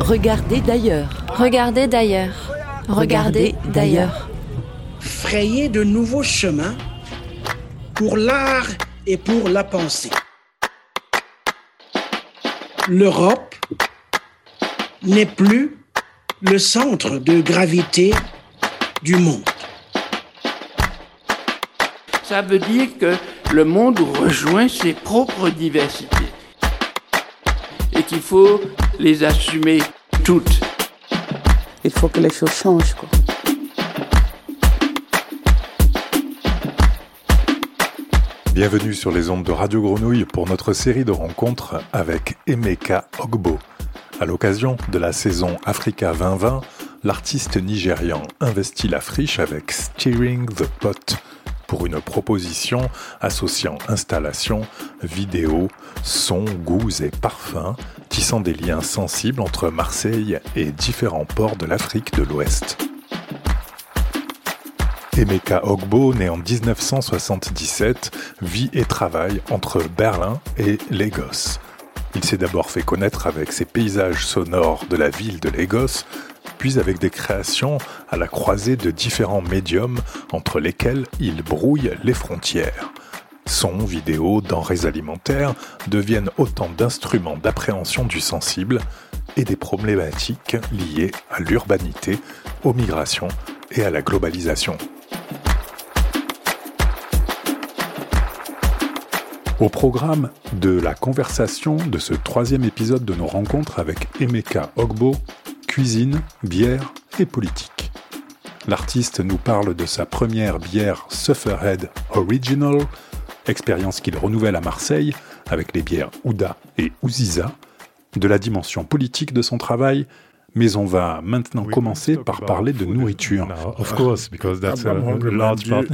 Regardez d'ailleurs. Regardez d'ailleurs. Regardez d'ailleurs. Frayer de nouveaux chemins pour l'art et pour la pensée. L'Europe n'est plus le centre de gravité du monde. Ça veut dire que le monde rejoint ses propres diversités et qu'il faut les assumer toutes. Il faut que les choses changent. Quoi. Bienvenue sur les ondes de Radio Grenouille pour notre série de rencontres avec Emeka Ogbo. À l'occasion de la saison Africa 2020, l'artiste nigérian investit la friche avec Steering the Pot pour une proposition associant installation, vidéo, son, goûts et parfums, tissant des liens sensibles entre Marseille et différents ports de l'Afrique de l'Ouest. Emeka Ogbo, né en 1977, vit et travaille entre Berlin et Lagos. Il s'est d'abord fait connaître avec ses paysages sonores de la ville de Lagos, puis avec des créations à la croisée de différents médiums entre lesquels il brouille les frontières. Sons, vidéos, denrées alimentaires deviennent autant d'instruments d'appréhension du sensible et des problématiques liées à l'urbanité, aux migrations et à la globalisation. Au programme de la conversation de ce troisième épisode de nos rencontres avec Emeka Ogbo, cuisine, bière et politique. L'artiste nous parle de sa première bière Sufferhead Original, expérience qu'il renouvelle à Marseille avec les bières Ouda et Ouziza, de la dimension politique de son travail mais on va maintenant commencer par parler de nourriture. Of course, because that's a large part.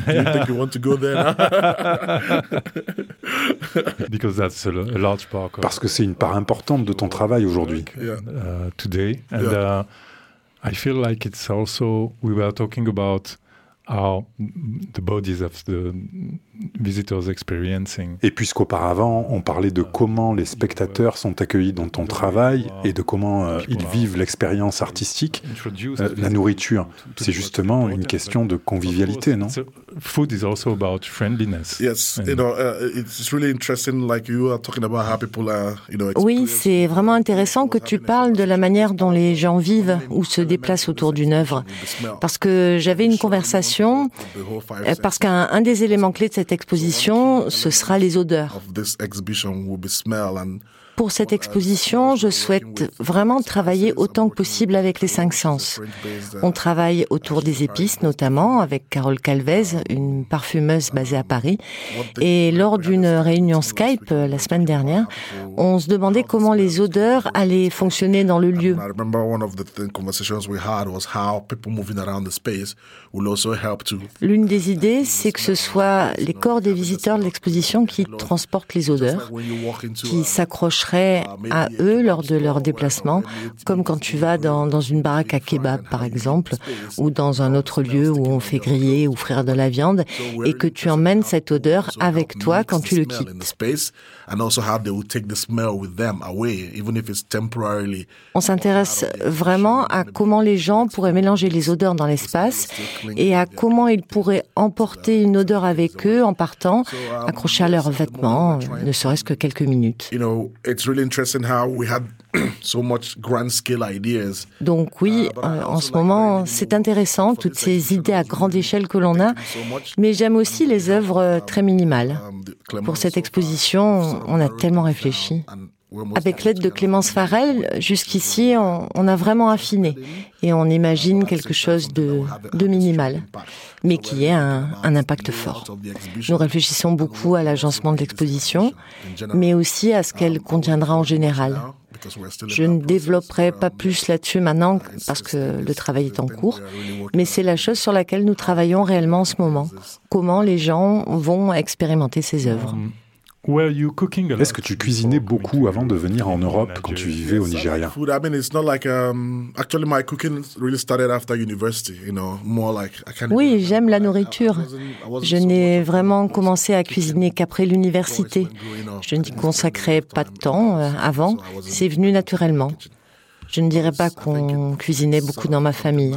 because that's a large part. Parce que c'est une part importante de ton travail aujourd'hui. Uh, today, and uh, I feel like it's also we were talking about how the bodies of the et puisqu'auparavant, on parlait de comment les spectateurs sont accueillis dans ton travail et de comment euh, ils vivent l'expérience artistique, euh, la nourriture, c'est justement une question de convivialité, non? Food is also about friendliness. Oui, c'est vraiment intéressant que tu parles de la manière dont les gens vivent ou se déplacent autour d'une œuvre. Parce que j'avais une conversation, euh, parce qu'un des éléments clés de cette exposition, ce sera les odeurs. Pour cette exposition, je souhaite vraiment travailler autant que possible avec les cinq sens. On travaille autour des épices, notamment avec Carole Calvez, une parfumeuse basée à Paris. Et lors d'une réunion Skype euh, la semaine dernière, on se demandait comment les odeurs allaient fonctionner dans le lieu. L'une des idées, c'est que ce soit les corps des visiteurs de l'exposition qui transportent les odeurs, qui s'accrocheraient à eux lors de leur déplacement, comme quand tu vas dans, dans une baraque à kebab, par exemple, ou dans un autre lieu où on fait griller ou frire de la viande, et que tu emmènes cette odeur avec toi quand tu le quittes. On s'intéresse vraiment à comment les gens pourraient mélanger les odeurs dans l'espace et à comment ils pourraient emporter une odeur avec eux en partant, accrochée à leurs vêtements, ne serait-ce que quelques minutes. Donc oui, euh, en ce moment, c'est intéressant, toutes ces idées à grande échelle que l'on a, mais j'aime aussi les œuvres très minimales. Pour cette exposition, on a tellement réfléchi. Avec l'aide de Clémence Farrell, jusqu'ici, on, a vraiment affiné. Et on imagine quelque chose de, minimal, mais qui ait un, un, impact fort. Nous réfléchissons beaucoup à l'agencement de l'exposition, mais aussi à ce qu'elle contiendra en général. Je ne développerai pas plus là-dessus maintenant parce que le travail est en cours, mais c'est la chose sur laquelle nous travaillons réellement en ce moment. Comment les gens vont expérimenter ces œuvres. Um, Est-ce que tu cuisinais beaucoup avant de venir en Europe quand tu vivais au Nigeria? Oui, j'aime la nourriture. Je n'ai vraiment commencé à cuisiner qu'après l'université. Je n'y consacrais pas de temps euh, avant. C'est venu naturellement. Je ne dirais pas qu'on cuisinait beaucoup dans ma famille.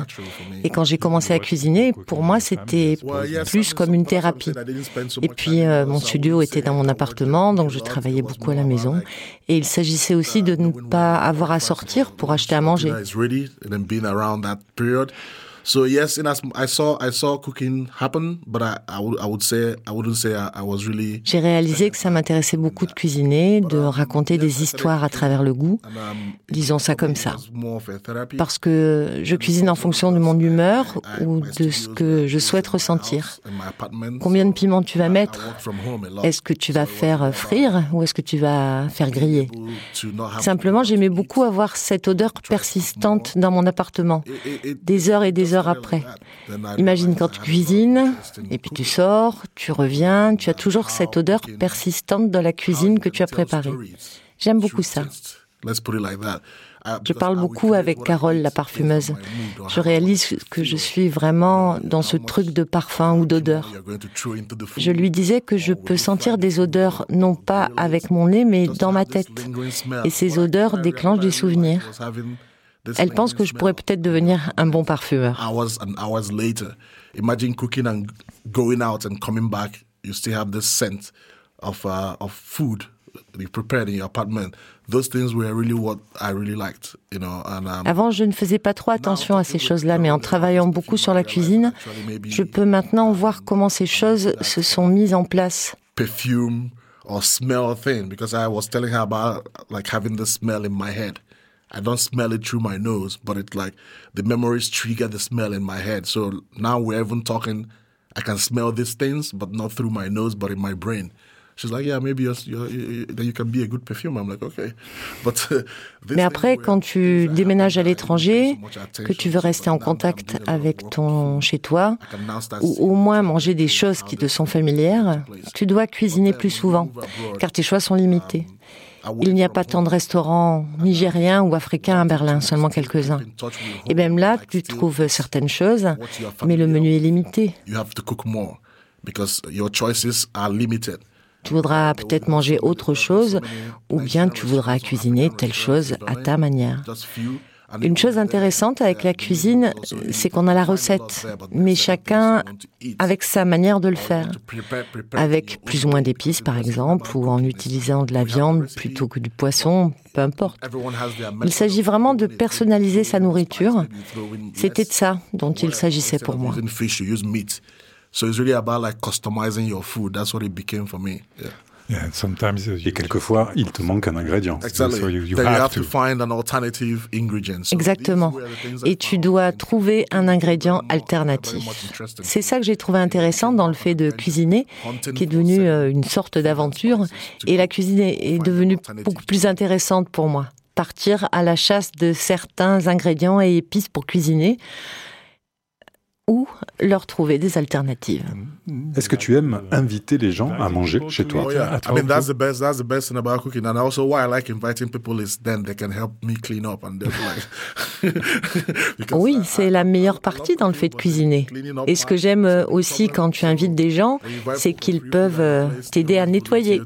Et quand j'ai commencé à cuisiner, pour moi, c'était plus comme une thérapie. Et puis, euh, mon studio était dans mon appartement, donc je travaillais beaucoup à la maison. Et il s'agissait aussi de ne pas avoir à sortir pour acheter à manger. So yes, in as I saw I saw cooking happen, but I I would I would say I wouldn't say I, was really. J'ai réalisé que ça m'intéressait beaucoup de cuisiner, de raconter des histoires à travers le goût, disons ça comme ça. Parce que je cuisine en fonction de mon humeur ou de ce que je souhaite ressentir. Combien de piments tu vas mettre? Est-ce que tu vas faire frire ou est-ce que tu vas faire griller? Simplement, j'aimais beaucoup avoir cette odeur persistante dans mon appartement, des heures et des heures après. Imagine quand tu cuisines, et puis tu sors, tu reviens, tu as toujours cette odeur persistante de la cuisine que tu as préparée. J'aime beaucoup ça. Je parle beaucoup avec Carole, la parfumeuse. Je réalise que je suis vraiment dans ce truc de parfum ou d'odeur. Je lui disais que je peux sentir des odeurs, non pas avec mon nez, mais dans ma tête. Et ces odeurs déclenchent des souvenirs. Elle pense que je pourrais peut-être devenir un bon parfumeur. Hours and hours later, imagine cooking and going out and coming back, you still have this scent of uh, of food you prepared in your apartment. Those things were really what I really liked, you know. And, um, Avant, je ne faisais pas trop attention à ces choses-là, mais en travaillant beaucoup sur la cuisine, je peux maintenant voir comment ces choses se sont mises en place. Perfume or smell thing, because I was telling her about like having the smell in my head. I don't smell it through my nose, but it's like the memories trigger the smell in my head. So now we're even talking, I can smell these things, but not through my nose, but in my brain. She's like, yeah, maybe you're, you're, you can be a good perfume. I'm like, okay. But, uh, Mais après, quand tu déménages à l'étranger, que tu veux rester en contact avec ton chez toi, ou au moins manger des choses qui te sont familières, tu dois cuisiner plus souvent, car tes choix sont limités. Il n'y a pas tant de restaurants nigériens ou africains à Berlin, seulement quelques-uns. Et même là, tu trouves certaines choses, mais le menu est limité. Tu voudras peut-être manger autre chose, ou bien tu voudras cuisiner telle chose à ta manière. Une chose intéressante avec la cuisine, c'est qu'on a la recette, mais chacun avec sa manière de le faire. Avec plus ou moins d'épices, par exemple, ou en utilisant de la viande plutôt que du poisson, peu importe. Il s'agit vraiment de personnaliser sa nourriture. C'était de ça dont il s'agissait pour moi. Et quelquefois, il te manque un ingrédient. Exactement. Et tu dois trouver un ingrédient alternatif. C'est ça que j'ai trouvé intéressant dans le fait de cuisiner, qui est devenu euh, une sorte d'aventure. Et la cuisine est devenue beaucoup plus intéressante pour moi. Partir à la chasse de certains ingrédients et épices pour cuisiner ou leur trouver des alternatives. Est-ce que tu aimes inviter les gens à manger chez toi? I mean that's the best that's the best thing about cooking. And also why I like inviting people is then they can help me clean up and like Oui, c'est la meilleure partie dans le fait de cuisiner. Et ce que j'aime aussi quand tu invites des gens, c'est qu'ils peuvent euh, t'aider à nettoyer.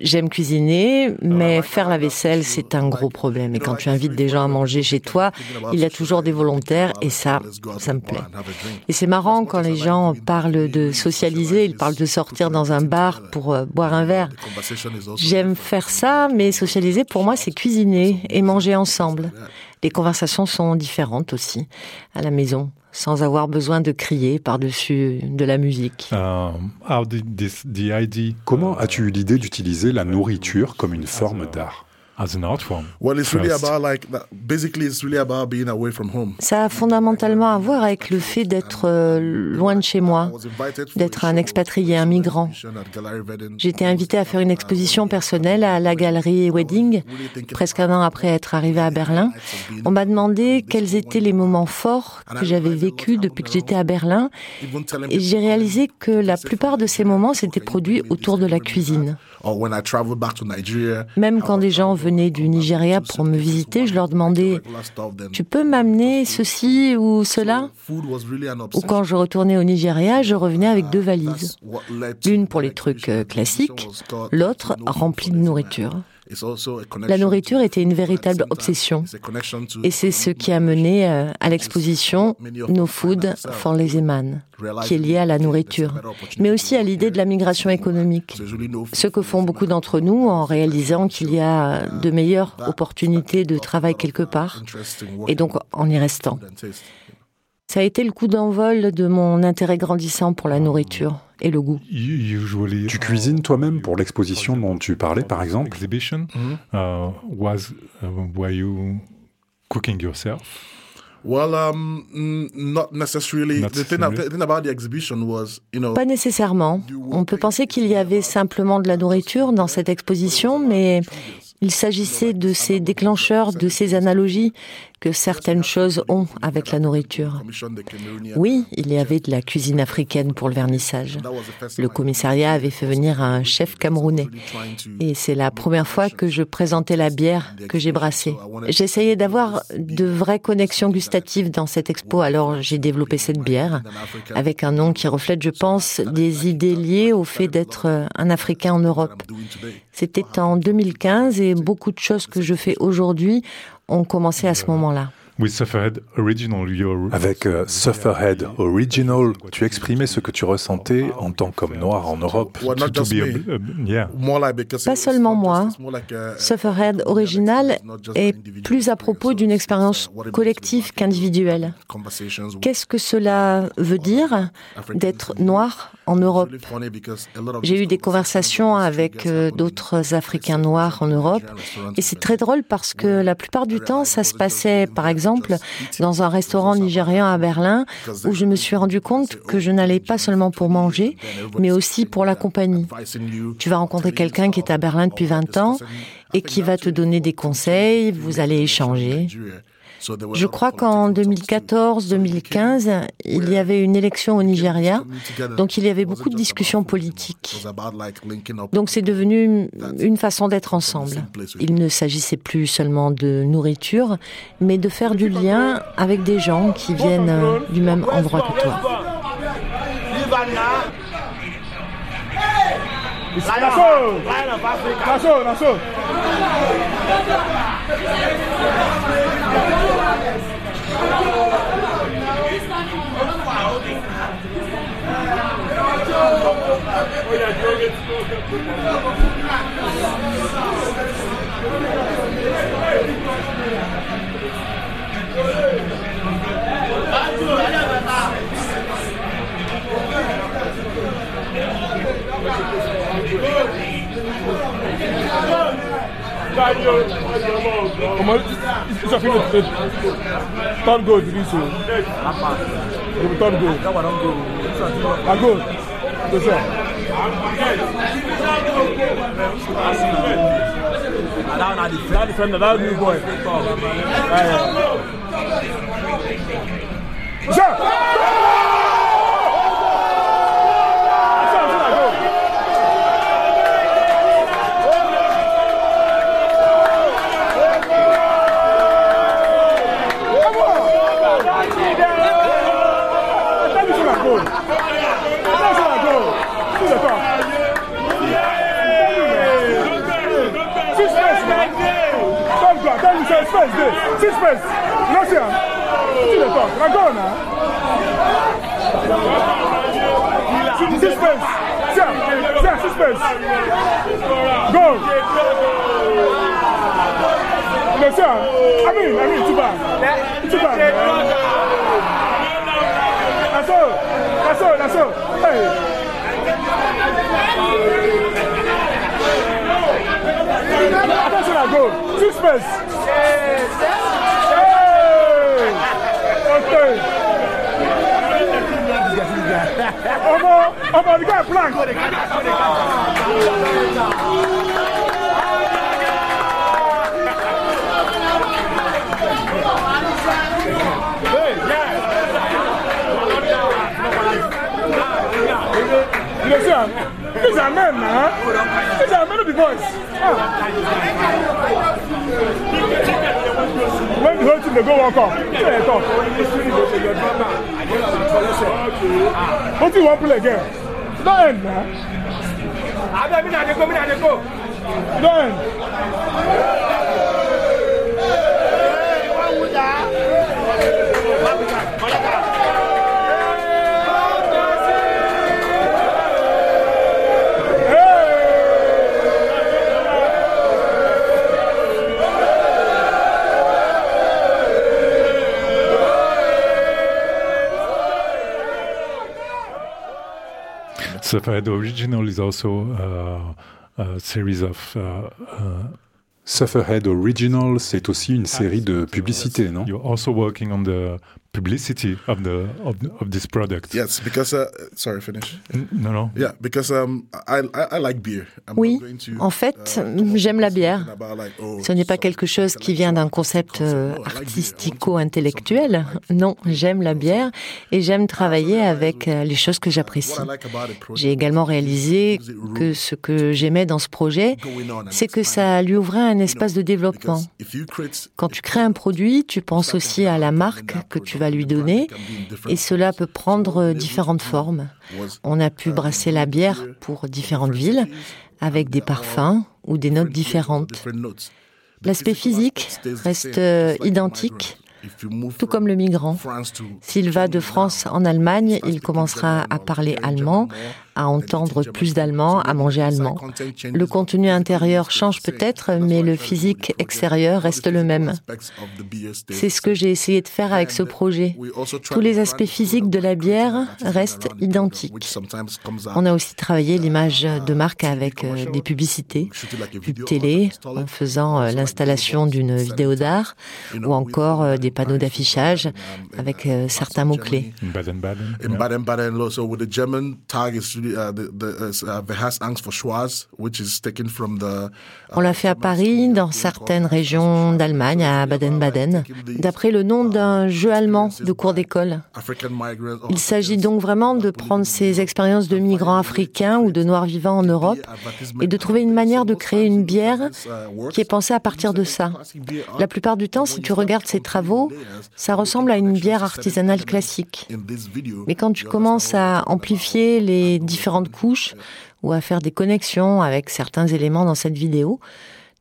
J'aime cuisiner, mais faire la vaisselle, c'est un gros problème. Et quand tu invites des gens à manger chez toi, il y a toujours des volontaires et ça, ça me plaît. Et c'est marrant quand les gens parlent de socialiser, ils parlent de sortir dans un bar pour euh, boire un verre. J'aime faire ça, mais socialiser pour moi c'est cuisiner et manger ensemble. Les conversations sont différentes aussi à la maison sans avoir besoin de crier par-dessus de la musique. Um, Comment as-tu eu l'idée d'utiliser la nourriture comme une forme d'art? Ça a fondamentalement à voir avec le fait d'être euh, loin de chez moi, d'être un expatrié, un migrant. J'ai été invité à faire une exposition personnelle à la galerie Wedding, presque un an après être arrivé à Berlin. On m'a demandé quels étaient les moments forts que j'avais vécus depuis que j'étais à Berlin, et j'ai réalisé que la plupart de ces moments s'étaient produits autour de la cuisine. Même quand des gens du Nigeria pour me visiter, je leur demandais Tu peux m'amener ceci ou cela Ou quand je retournais au Nigeria, je revenais avec deux valises. L'une pour les trucs euh, classiques, l'autre remplie de nourriture. La nourriture était une véritable obsession. Et c'est ce qui a mené euh, à l'exposition No Food for Lazy Man, qui est liée à la nourriture, mais aussi à l'idée de la migration économique. Ce que font beaucoup d'entre nous en réalisant qu'il y a de meilleures opportunités de travail quelque part, et donc en y restant. Ça a été le coup d'envol de mon intérêt grandissant pour la nourriture et le goût. Tu cuisines toi-même pour l'exposition dont tu parlais, par exemple Exhibition uh, was uh, were you cooking yourself? Well, um, not necessarily. the, thing, the thing about the exhibition was, you know, Pas nécessairement. On peut penser qu'il y avait simplement de la nourriture dans cette exposition, mais il s'agissait de ces déclencheurs, de ces analogies que certaines choses ont avec la nourriture. Oui, il y avait de la cuisine africaine pour le vernissage. Le commissariat avait fait venir un chef camerounais. Et c'est la première fois que je présentais la bière que j'ai brassée. J'essayais d'avoir de vraies connexions gustatives dans cette expo, alors j'ai développé cette bière avec un nom qui reflète, je pense, des idées liées au fait d'être un Africain en Europe. C'était en 2015 et beaucoup de choses que je fais aujourd'hui ont commencé à ce moment-là. Avec uh, Sufferhead Original, tu exprimais ce que tu ressentais en tant qu'homme noir en Europe. Pas seulement moi. Sufferhead Original est plus à propos d'une expérience collective qu'individuelle. Qu'est-ce que cela veut dire d'être noir en Europe? J'ai eu des conversations avec euh, d'autres Africains noirs en Europe. et c'est très drôle parce que la plupart du temps, ça se passait, par exemple, dans un restaurant nigérian à Berlin, où je me suis rendu compte que je n'allais pas seulement pour manger, mais aussi pour la compagnie. Tu vas rencontrer quelqu'un qui est à Berlin depuis 20 ans et qui va te donner des conseils, vous allez échanger. Je crois qu'en 2014-2015, il y avait une élection au Nigeria, donc il y avait beaucoup de discussions politiques. Donc c'est devenu une façon d'être ensemble. Il ne s'agissait plus seulement de nourriture, mais de faire du lien avec des gens qui viennent du même endroit que toi. Olha, Comment ça fait le Turn go, Drisso. Turn go. À go. C'est ça. That defender, that new boy. Yeah. Space there. See space. You know see am? See the talk. Na go. Go. That's all. That's all. Hey. Attention now, go. Sixpence. Hey. Omo, the guy plank. You see, these are men now. These are men of the boys. Ah. When the whole team they go walk up, say talk. What do you want to play again? Don't end now. Don't end. Sufferhead Original is also uh, a series of uh, uh, Sufferhead Original, c'est aussi une série de publicités, non? You're also working on the publicity of the of, the, of this product. Yes, because uh, sorry, finish. No, no. Yeah, because um, I, I, I like beer. I'm Oui, not going to, en fait, uh, j'aime la bière. talk about like, oh, Ce n'est pas quelque chose qui vient d'un concept euh, artistico-intellectuel. Non, j'aime la bière et j'aime travailler avec euh, les choses que j'apprécie. what I like about the project J'ai également réalisé que ce que j'aimais dans ce projet, c'est que ça lui ouvrait un espace de développement. because if you create Quand tu crées un produit, tu penses aussi à la marque que tu vas lui donner et cela peut prendre différentes formes. On a pu brasser la bière pour différentes villes avec des parfums ou des notes différentes. L'aspect physique reste euh, identique, tout comme le migrant. S'il va de France en Allemagne, il commencera à parler allemand, à entendre plus d'allemand, à manger allemand. Le contenu intérieur change peut-être, mais le physique extérieur reste le même. C'est ce que j'ai essayé de faire avec ce projet. Tous les aspects physiques de la bière restent identiques. On a aussi travaillé l'image de marque avec euh, des publicités, pub télé, en faisant euh, l'installation d'une vidéo d'art, ou encore euh, des panneaux d'affichage avec certains mots-clés. Baden-Baden. In Baden-Baden, so with the German tag is really uh, the the is, uh, Angst for Schwarz, which is taken from the. On l'a fait à Paris, dans certaines régions d'Allemagne, à Baden-Baden, d'après le nom d'un jeu allemand de cours d'école. Il s'agit donc vraiment de prendre ces expériences de migrants africains ou de noirs vivants en Europe et de trouver une manière de créer une bière qui est pensée à partir de ça. La plupart du temps, si tu regardes ces travaux, ça ressemble à une bière artisanale classique. Mais quand tu commences à amplifier les différentes couches ou à faire des connexions avec certains éléments dans cette vidéo,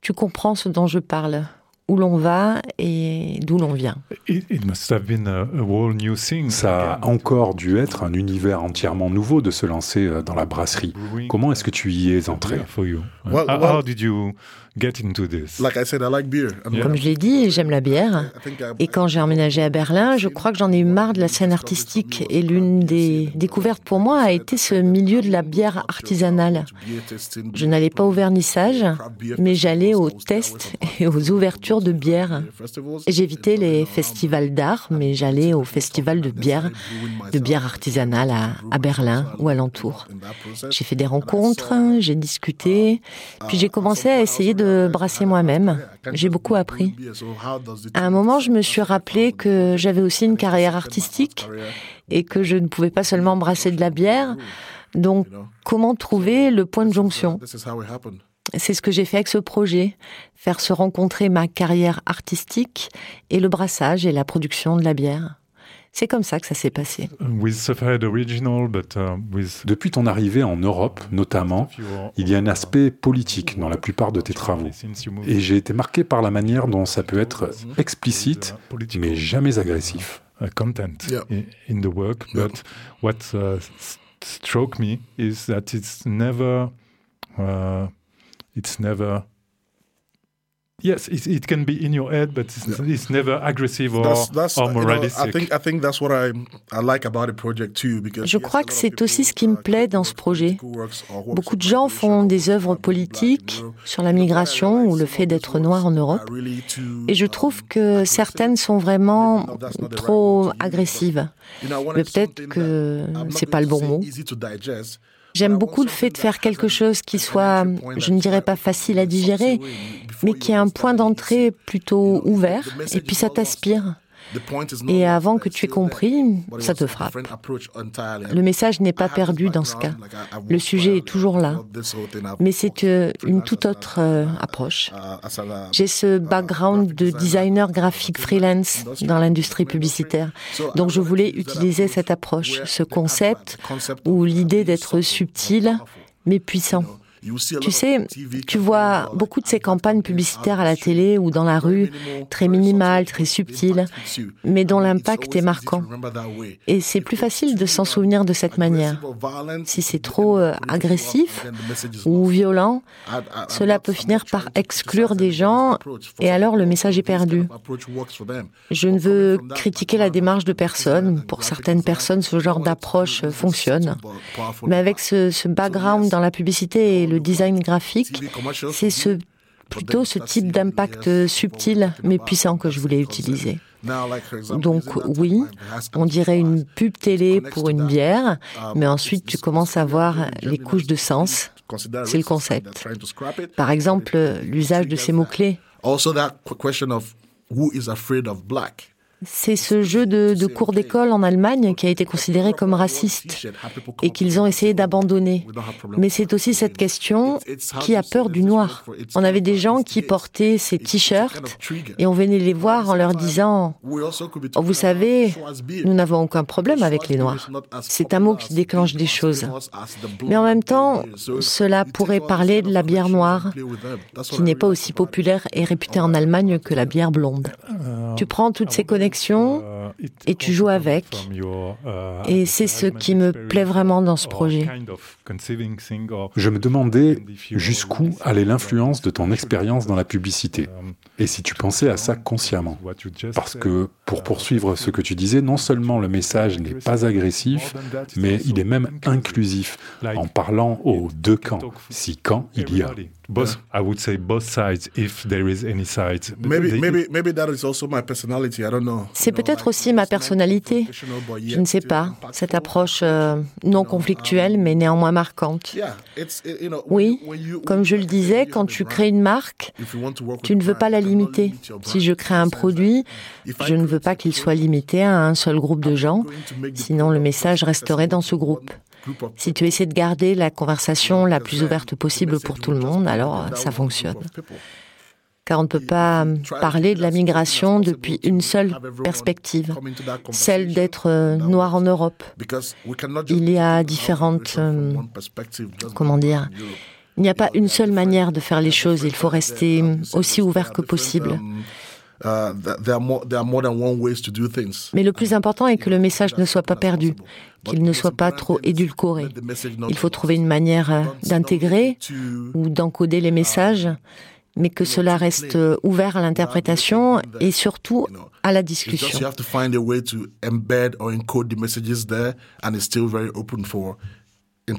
tu comprends ce dont je parle, où l'on va et d'où l'on vient. It, it must have been a, a whole new thing. Ça a encore dû être un univers entièrement nouveau de se lancer euh, dans la brasserie. Comment est-ce que tu y es entré? For you. Well, how, well- how did you get into this? Like I said, I like beer. And Comme je l'ai dit, j'aime la bière. I think I- Et quand j'ai emménagé à Berlin, je crois que j'en ai eu marre de la scène artistique. Et l'une des découvertes pour moi a été ce milieu de la bière artisanale. Je n'allais pas au vernissage, mais j'allais aux tests et aux ouvertures de bière. festivals. J'évitais les festivals d'art, mais j'allais au festival de bière, de bière artisanale à, à Berlin ou alentour. J'ai fait des rencontres, j'ai discuté, puis j'ai commencé à essayer de brasser moi-même. J'ai beaucoup appris. À un moment, je me suis rappelé que j'avais aussi une carrière artistique et que je ne pouvais pas seulement brasser de la bière. Donc, comment trouver le point de jonction? C'est ce que j'ai fait avec ce projet, faire se rencontrer ma carrière artistique et le brassage et la production de la bière. C'est comme ça que ça s'est passé. With Sufferhead Original, but uh, with Depuis ton arrivée en Europe, notamment, il y a un aspect politique dans la plupart de tes travaux. Et j'ai été marqué par la manière dont ça peut être explicite, mais jamais agressif. uh, content Yeah. in, in the work. But what uh, me is that it's never, uh, it's never Yes, it, it, can be in your head, but it's, yeah. it's never aggressive or, that's, that's, or moralistic. You know, I think, I think that's what I, I like about the project too, because Je crois que c'est aussi ce qui me plaît dans ce projet. Beaucoup de gens font des œuvres politiques sur la migration ou le fait d'être noir en Europe, et je trouve que certaines sont vraiment trop agressives. Mais peut-être que c'est pas le bon mot. J'aime beaucoup le fait de faire quelque chose qui soit, je ne dirais pas facile à digérer, mais qui a un point d'entrée plutôt ouvert, et puis ça t'aspire. Et avant que tu aies compris, ça te frappe. Le message n'est pas perdu dans ce cas. Le sujet est toujours là. Mais c'est une toute autre euh, approche. J'ai ce background de designer graphique freelance dans l'industrie publicitaire. Donc je voulais utiliser cette approche, ce concept ou l'idée d'être subtil mais puissant. Tu sais, tu vois beaucoup de ces campagnes publicitaires à la télé ou dans la rue, très minimales, très subtiles, mais dont l'impact est marquant. Et c'est plus facile de s'en souvenir de cette manière. Si c'est trop euh, agressif ou violent, cela peut finir par exclure des gens et alors le message est perdu. Je ne veux critiquer la démarche de personne. Pour certaines personnes, ce genre d'approche fonctionne. Mais avec ce, ce background dans la publicité et le le design graphique, c'est ce, plutôt ce type d'impact subtil mais puissant que je voulais utiliser. Donc oui, on dirait une pub télé pour une bière, mais ensuite tu commences à voir les couches de sens. C'est le concept. Par exemple, l'usage de ces mots-clés. C'est ce jeu de, cours d'école en Allemagne qui a été considéré comme raciste et qu'ils ont essayé d'abandonner. Mais c'est aussi cette question qui a peur du noir. On avait des gens qui portaient ces t-shirts et on venait les voir en leur disant oh, Vous savez, nous n'avons aucun problème avec les noirs. C'est un mot qui déclenche des choses. Mais en même temps, cela pourrait parler de la bière noire, qui n'est pas aussi populaire et réputée en Allemagne que la bière blonde. Connexions et tu joues avec. Et c'est ce qui me plaît vraiment dans ce projet. Je me demandais jusqu'où allait l'influence de ton expérience dans la publicité. Et si tu pensais à ça consciemment. Parce que, pour poursuivre ce que tu disais, non seulement le message n'est pas agressif, mais il est même inclusif, en parlant aux deux camps, si camps il y a. Both, I would say both sides, if there is any side. Maybe, maybe, maybe that is also my personality. I don't know. C'est peut-être aussi ma personnalité. Je ne sais pas. Cette approche euh, non conflictuelle, mais néanmoins marquante. Oui, comme je le disais, quand tu crées une marque, tu ne veux pas la limiter. Si je crée un produit, je ne veux pas qu'il soit limité à un seul groupe de gens, sinon le message resterait dans ce groupe. Si tu essaies de garder la conversation la plus ouverte possible pour tout le monde, alors ça fonctionne. Car on ne peut pas parler de la migration depuis une seule perspective, celle d'être euh, noir en Europe. Il y a différentes... Euh, comment dire il n'y a pas une seule manière de faire les choses, il faut rester aussi ouvert que possible. Mais le plus important est que le message ne soit pas perdu, qu'il ne soit pas trop édulcoré. Il faut trouver une manière euh, d'intégrer ou d'encoder les messages, mais que cela reste ouvert à l'interprétation et surtout à la discussion. Ce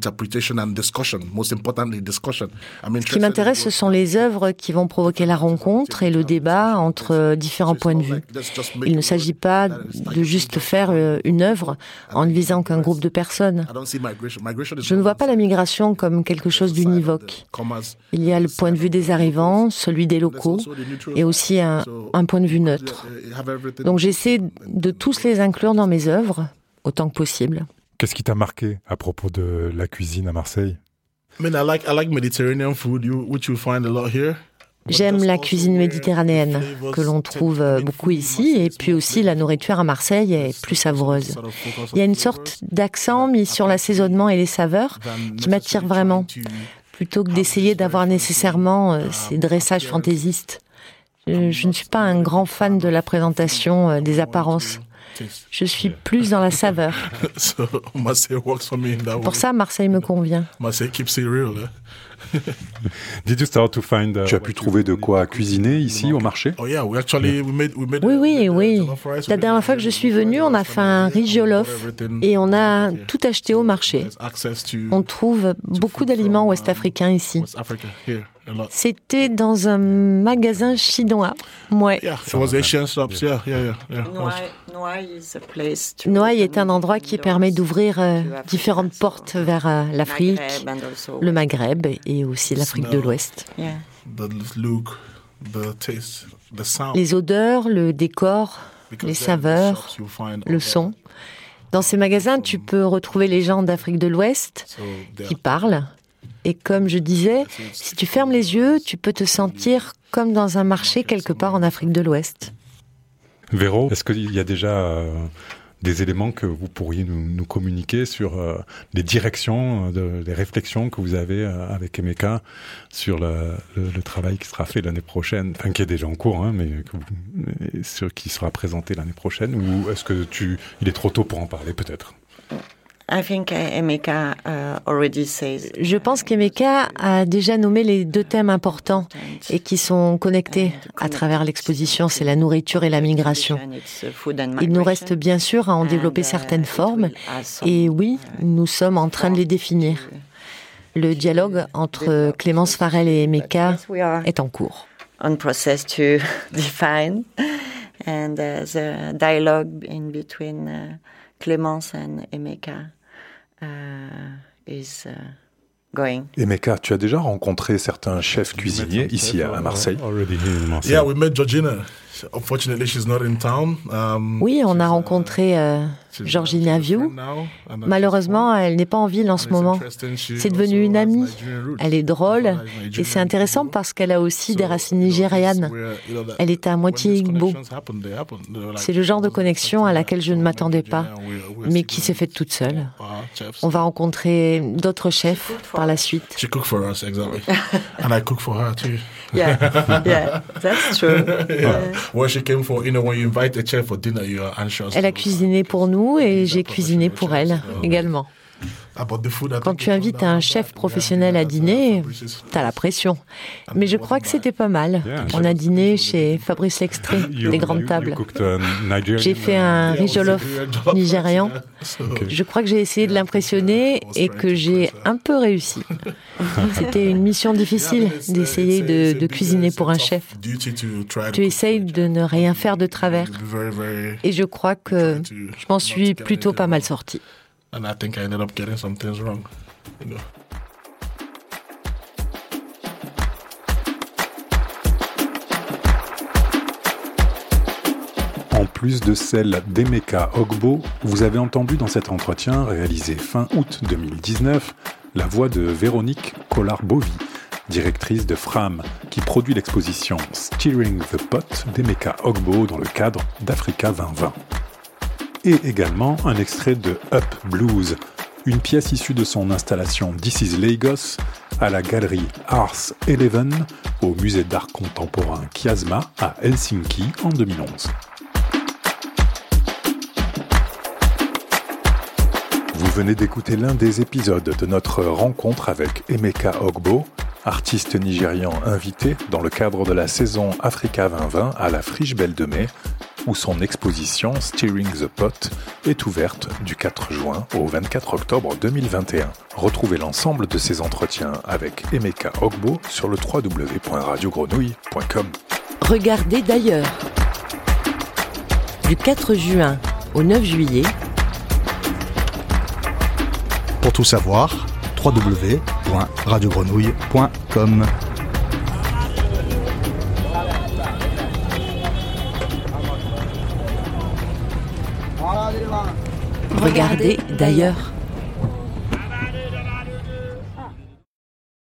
qui m'intéresse, ce sont les œuvres qui vont provoquer la rencontre et le débat entre différents points de vue. Il ne s'agit pas de juste faire euh, une œuvre en ne visant qu'un groupe de personnes. Je ne vois pas la migration comme quelque chose d'univoque. Il y a le point de vue des arrivants, celui des locaux, et aussi un point de vue neutre. Donc j'essaie de tous les inclure dans mes œuvres autant que possible. Qu'est-ce qui t'a marqué à propos de la cuisine à Marseille? J'aime la cuisine méditerranéenne, que l'on trouve euh, beaucoup ici, et puis aussi la nourriture à Marseille est plus savoureuse. Il y a une sorte d'accent mis sur l'assaisonnement et les saveurs qui m'attire vraiment, plutôt que d'essayer d'avoir nécessairement euh, ces dressages fantaisistes. Je ne suis pas un grand fan de la présentation euh, des apparences. Je suis plus dans la saveur. Pour ça, Marseille me convient. Tu as pu trouver de quoi cuisiner ici au marché? Oh, Oui, oui, oui. La dernière fois que je suis venue, on a fait un riz jollof et on a tout acheté au marché. On trouve beaucoup d'aliments ouest-africains ici. C'était dans un magasin chinois. Ouais. Noailles est un endroit qui permet d'ouvrir euh, différentes portes vers euh, l'Afrique, le Maghreb et aussi l'Afrique de l'Ouest. Les odeurs, le décor, les saveurs, le son. Dans ces magasins, tu peux retrouver les gens d'Afrique de l'Ouest qui parlent. Et comme je disais, si tu fermes les yeux, tu peux te sentir comme dans un marché quelque part en Afrique de l'Ouest. Véro, est-ce qu'il y a déjà euh, des éléments que vous pourriez nous, communiquer sur euh, les directions, euh, les réflexions que vous avez avec Emeka sur le, travail qui sera fait l'année prochaine, enfin qui est déjà en cours, hein, mais, que qui sera présenté l'année prochaine, ou est-ce que tu, il est trop tôt pour en parler peut-être? Je pense qu'Emeka a déjà nommé les deux thèmes importants et qui sont connectés à travers l'exposition, c'est la nourriture et la migration. Il nous reste bien sûr à en développer uh, certaines formes et oui, nous sommes en train de les définir. Le dialogue entre Clémence Farrell et Emeka est en cours. Uh, Clémence and Emeka. Uh, is uh, going. Emeka, tu as déjà rencontré certains chefs cuisiniers ici à Marseille Yeah, we met Georgina. Um, oui, on a rencontré euh, Georgina View. Malheureusement, elle n'est pas en ville en ce moment. C'est devenu une amie. Elle est drôle et c'est intéressant parce qu'elle a aussi des racines nigérianes. Elle est à moitié Igbo. C'est le genre de connexion à laquelle je ne m'attendais pas, mais qui s'est faite toute seule. On va rencontrer d'autres chefs par la suite. She cook for us, exactly. And I cook for her too. Yeah, yeah, that's true. Elle a cuisiné pour nous et j'ai cuisiné pour elle également. Quand tu invites un chef professionnel à dîner, t'as la pression. Mais je crois que c'était pas mal. On a dîné chez Fabrice Extrait, des grandes tables. J'ai fait un riz jollof nigérian. Je crois que j'ai essayé de l'impressionner et que j'ai un peu réussi. C'était une mission difficile d'essayer de, de cuisiner pour un chef. Tu essayes de ne rien faire de travers. Et je crois que je m'en suis plutôt pas mal sorti. And I think I ended up getting some things wrong. En plus de celle d'Emeka Ogbo, vous avez entendu dans cet entretien réalisé fin août 2019 la voix de Véronique Collard-Bovy, directrice de Fram, qui produit l'exposition Steering the Pot d'Emeka Ogbo dans le cadre d'Africa 2020 et également un extrait de Up Blues, une pièce issue de son installation This is Lagos à la galerie Ars Eleven au musée d'art contemporain Kiasma à Helsinki en 2011. Vous venez d'écouter l'un des épisodes de notre rencontre avec Emeka Ogbo, artiste nigérian invité dans le cadre de la saison Africa 2020 à la Friche Belle de Mai, où son exposition Steering the Pot est ouverte du 4 juin au 24 octobre 2021. Retrouvez l'ensemble de ces entretiens avec Emeka Ogbo sur le www.radiogrenouille.com. Regardez d'ailleurs. Du 4 juin au 9 juillet. Pour tout savoir, www.radiogrenouille.com. Regardez d'ailleurs.